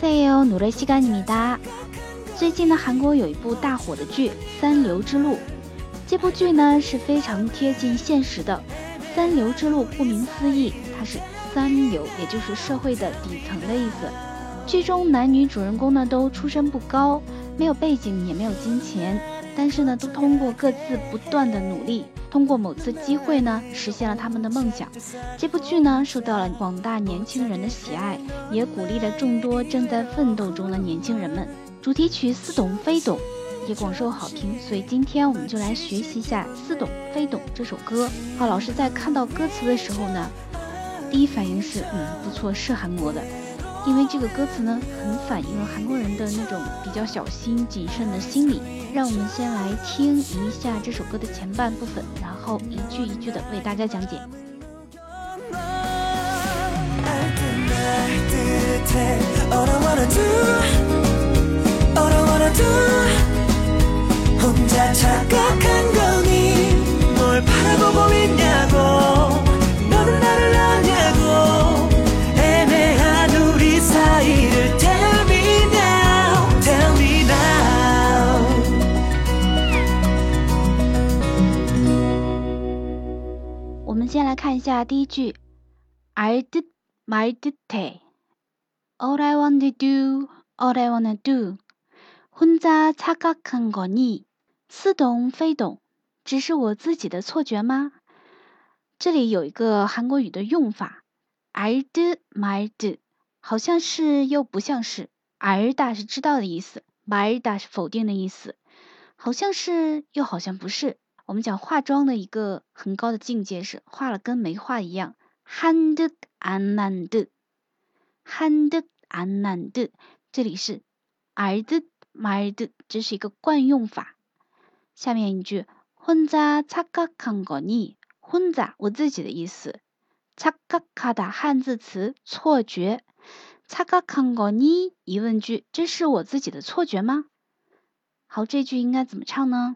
塞哟，努雷西干尼米。最近呢，韩国有一部大火的剧《三流之路》，这部剧呢是非常贴近现实的。三流之路顾名思义，它是三流，也就是社会的底层的意思。剧中男女主人公呢都出身不高，没有背景，也没有金钱，但是呢都通过各自不断的努力，通过某次机会呢，实现了他们的梦想。这部剧呢，受到了广大年轻人的喜爱，也鼓励了众多正在奋斗中的年轻人们。主题曲《似懂非懂》也广受好评，所以今天我们就来学习一下《似懂非懂》这首歌。好，老师在看到歌词的时候呢，第一反应是，嗯，不错，是韩国的。因为这个歌词呢，很反映了韩国人的那种比较小心谨慎的心理。让我们先来听一下这首歌的前半部分，然后一句一句的为大家讲解。来看一下第一句，I did my duty. All I want to do, all I wanna do. 혼자착각한거 니？ 似懂非懂，只是我自己的错觉吗？这里有一个韩国语的用法，I did my do，好像是又不像是。알다是知道的意思，말다是否定的意思，好像是又好像不是。 我们讲化妆的一个很高的境界是画了跟没画一样。한듯안난 듯， 한듯안난 듯， 这里是알듯말 듯， 这是一个惯用法。下面一句혼자착각한거 니？ 혼자我自己的意思。착각하다汉字词错觉。착각한거 니？ 疑问句，这是我自己的错觉吗？好，这句应该怎么唱呢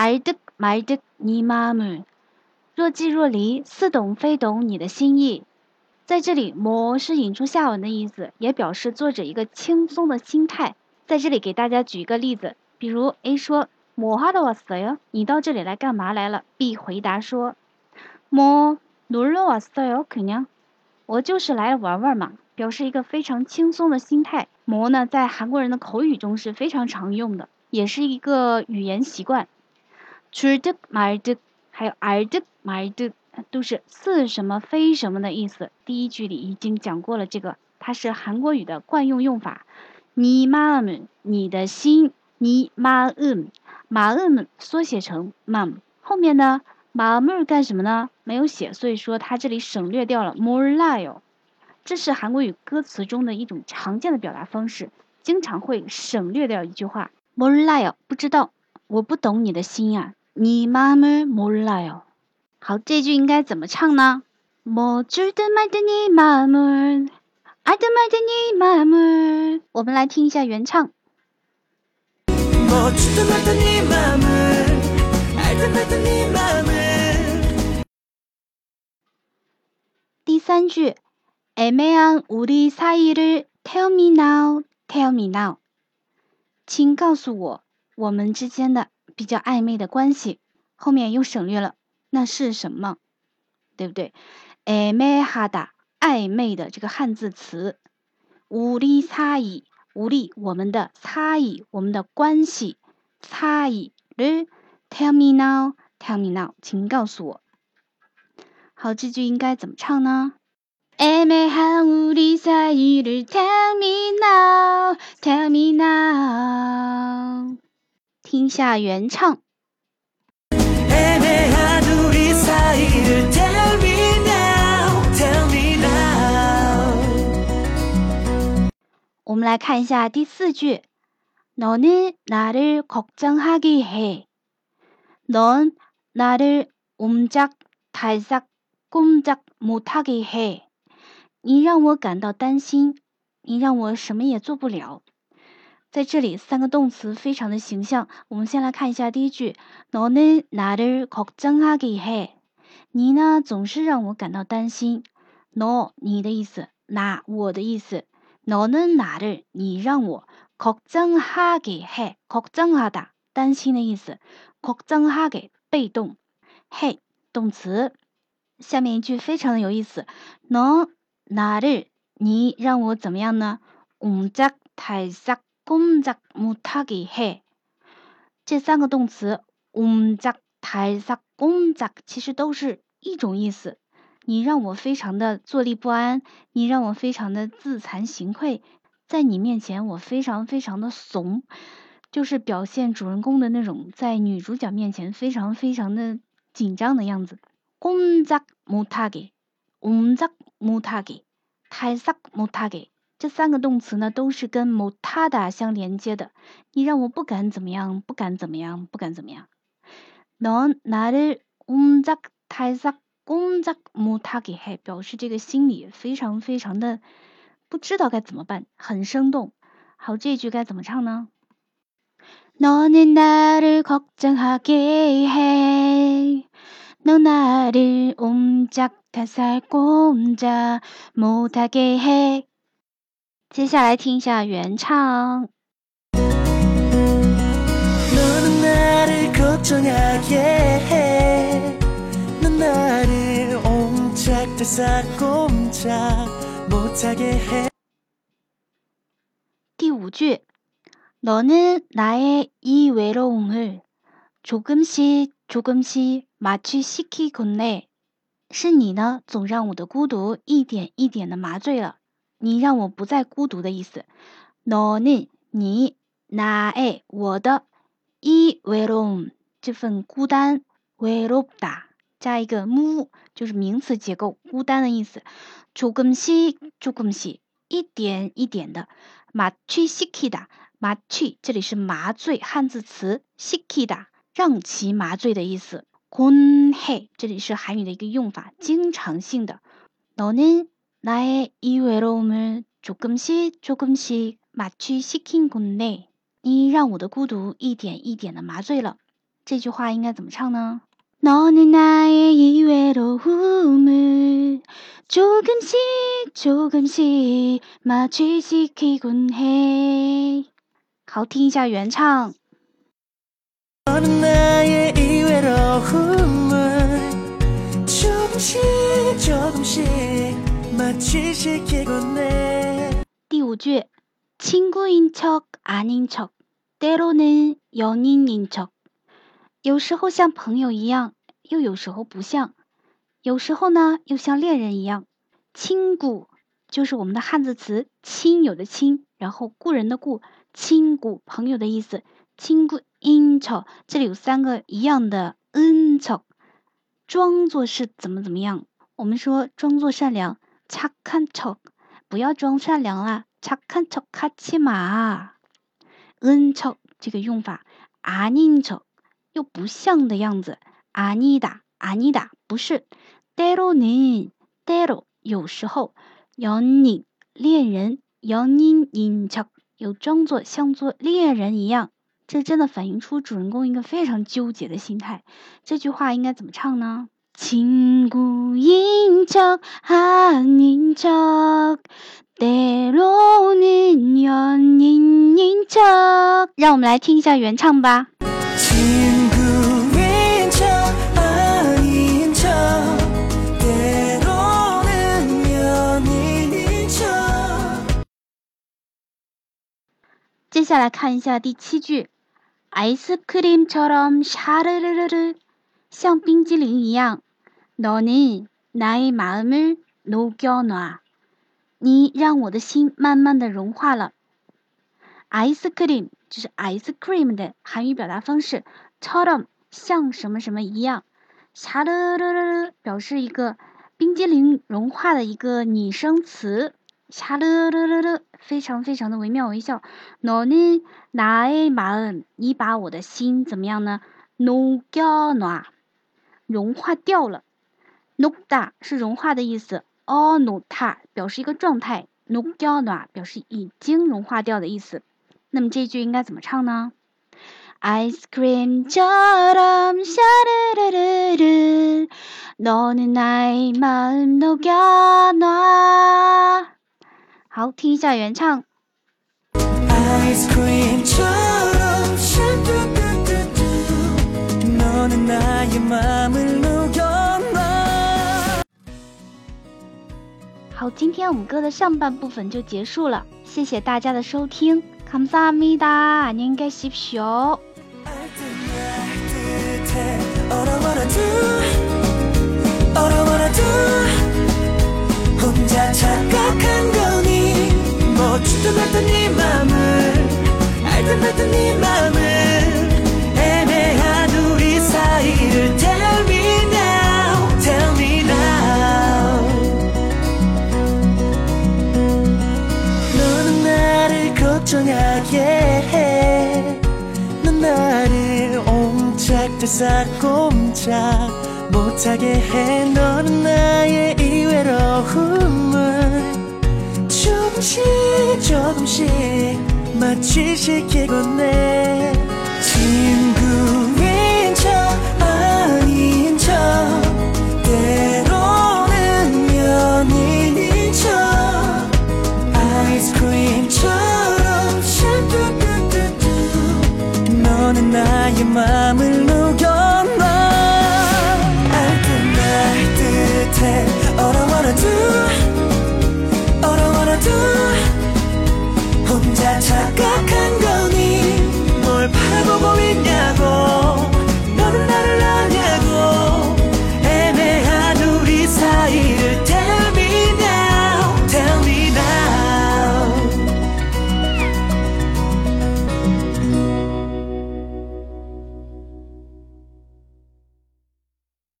爱的买的你妈们，若即若离，似懂非懂你的心意。在这里，摩是引出下文的意思，也表示作者一个轻松的心态。在这里给大家举一个例子，比如 A 说：“摩哈的瓦斯哟，你到这里来干嘛来了？”B 回答说：“摩努了瓦斯哟，可娘，我就是来玩玩嘛。”表示一个非常轻松的心态。摩呢，在韩国人的口语中是非常常用的，也是一个语言习惯。줄 듯， 말 듯， 还有알 듯， 말 듯， 都是似什么非什么的意思。第一句里已经讲过了，这个它是韩国语的惯用用法。你妈음你的心，你妈음马음缩写成 mom。后面呢，마음干什么呢？没有写，所以说它这里省略掉了몰라 요。 这是韩国语歌词中的一种常见的表达方式，经常会省略掉一句话몰라 요， 不知道，我不懂你的心呀。 你妈妈몰라 요。 好，这句应该怎么唱呢？뭐줄듯말듯네마음 을， 爱的买的你妈妈。我们来听一下原唱。第三句，애매한우리사이를 tell me now, tell me now，请告诉我我们之间的。 比较暧昧的关系，后面又省略了那是什么，对不对？暧昧哈达，暧昧的这个汉字词，无力差异，无力我们的差异，我们的关系差异。Tell me now, tell me now，请告诉我。好，这句应该怎么唱呢？暧昧和无力差异，Tell me now, tell me now。听下原唱。 我们来看一下第四句。너는나를걱정하게 해。 넌나를옴짝달싹꼼짝못하게 해。 你让我感到担心，你让我什么也做不了。 在这里，三个动词非常的形象。我们先来看一下第一句：너는나를걱정하게 해。 你呢，总是让我感到担心。너你的意思，나我的意思。너는나를你让我。걱정하게 해， 걱정하 다， 担心的意思。걱정하 게， 被动。해， 动词。下面一句非常的有意思。너나 를， 你让我怎么样呢？옴짝달싹 꼼짝못하게 해。 这三个动词，옴짝달싹꼼짝其实都是一种意思。你让我非常的坐立不安，你让我非常的自惭形秽。在你面前，我非常非常的怂，就是表现主人公的那种在女主角面前非常非常的紧张的样子。꼼짝못하 게， 꼼짝못하 게， 달싹못하 게， 这三个动词呢都是跟못하다相连接的。你让我不敢怎么样，不敢怎么样，不敢怎么样。넌나를꼼짝달싹꼼짝못하게 해， 表示这个心里非常非常的。不知道该怎么办，很生动。好，这句该怎么唱呢？너는나를걱정하게해너나를옴짝달싹꼼짝못하게해 接下来听一下原唱。너는나를걱정하게해너나를옴짝달싹꼼짝第五句，너는나의이외로움을조금씩조금씩마취시키곤 해。 是你呢，总让我的孤独一点一点的麻醉了。 你让我不再孤独的意思。너는你나의我的이외로 움， 这份孤单외롭다加一个무就是名词结构，孤单的意思。조금씩조금씩一点一点的，마취시키 다， 마취这里是麻醉汉字词，시키다让其麻醉的意思。곤해这里是韩语的一个用法，经常性的。너는 나의이외로움을조금씩조금씩마취시킨곤 해， 你让我的孤独一点一点的麻醉了。这句话应该怎么唱呢？너는나의이외로움을조금씩조금씩마취시키곤해好，听一下原唱。너는나의이외로움을조금씩조금씩마취시키곤해 第五句친구인척아닌척때로는연인인척有时候像朋友一样，又有时候不像；有时候呢，又像恋人一样。亲故就是我们的汉字词“亲友”的“亲”，然后故人的“故”，亲故朋友的意思。亲故应酬，这里有三个一样的“恩酬”，装作是怎么怎么样。我们说装作善良， 恰看丑，不要装善良啦，恰看丑卡起马。恩酬这个用法，阿宁丑。又不像的样子，阿妮达，阿妮达不是。데로는데로有时候，연인恋人，연인인 척， 有装作像做恋人一样。这真的反映出主人公一个非常纠结的心态。这句话应该怎么唱呢？ 친구인척아닌척때로는연인인 척。 让我们来听一下原唱吧。接下来看一下第七句，아이스크림처럼샤르르르르像冰激凌一样， 너는나의마음을녹여 놔， 你让我的心慢慢的融化了。아이스크림就是 ice cream 的韩语表达方式，처럼像什么什么一样，샤르르르表示一个冰激凌融化的一个拟声词。 샤르르르르非常非常的惟妙惟肖。너는나의마 음， 你把我的心怎么样呢？녹여 놔， 融化掉了。 녹다是融化的意思。어녹다表示一个状态。녹여놔表示已经融化掉的意思。那么这句应该怎么唱呢？ 아이스크림처럼 샤르르르르 너는 나의 마음 녹여놔 好听一下原唱 아이스크림처럼 샤르르르르 너는 나의 마음을 好，今天我们歌的上半部分就结束了，谢谢大家的收听。 감사합니다. 안녕히 계십시오. 혼자 착각한 거니 묻지도 말던 네 맘을 알던 말던 네 맘을 하게 해 넌 나를 옴짝달싹 꼼짝 못하게 해. 너는 나의 이 외로움을 조금씩 조금씩 마취시키곤 해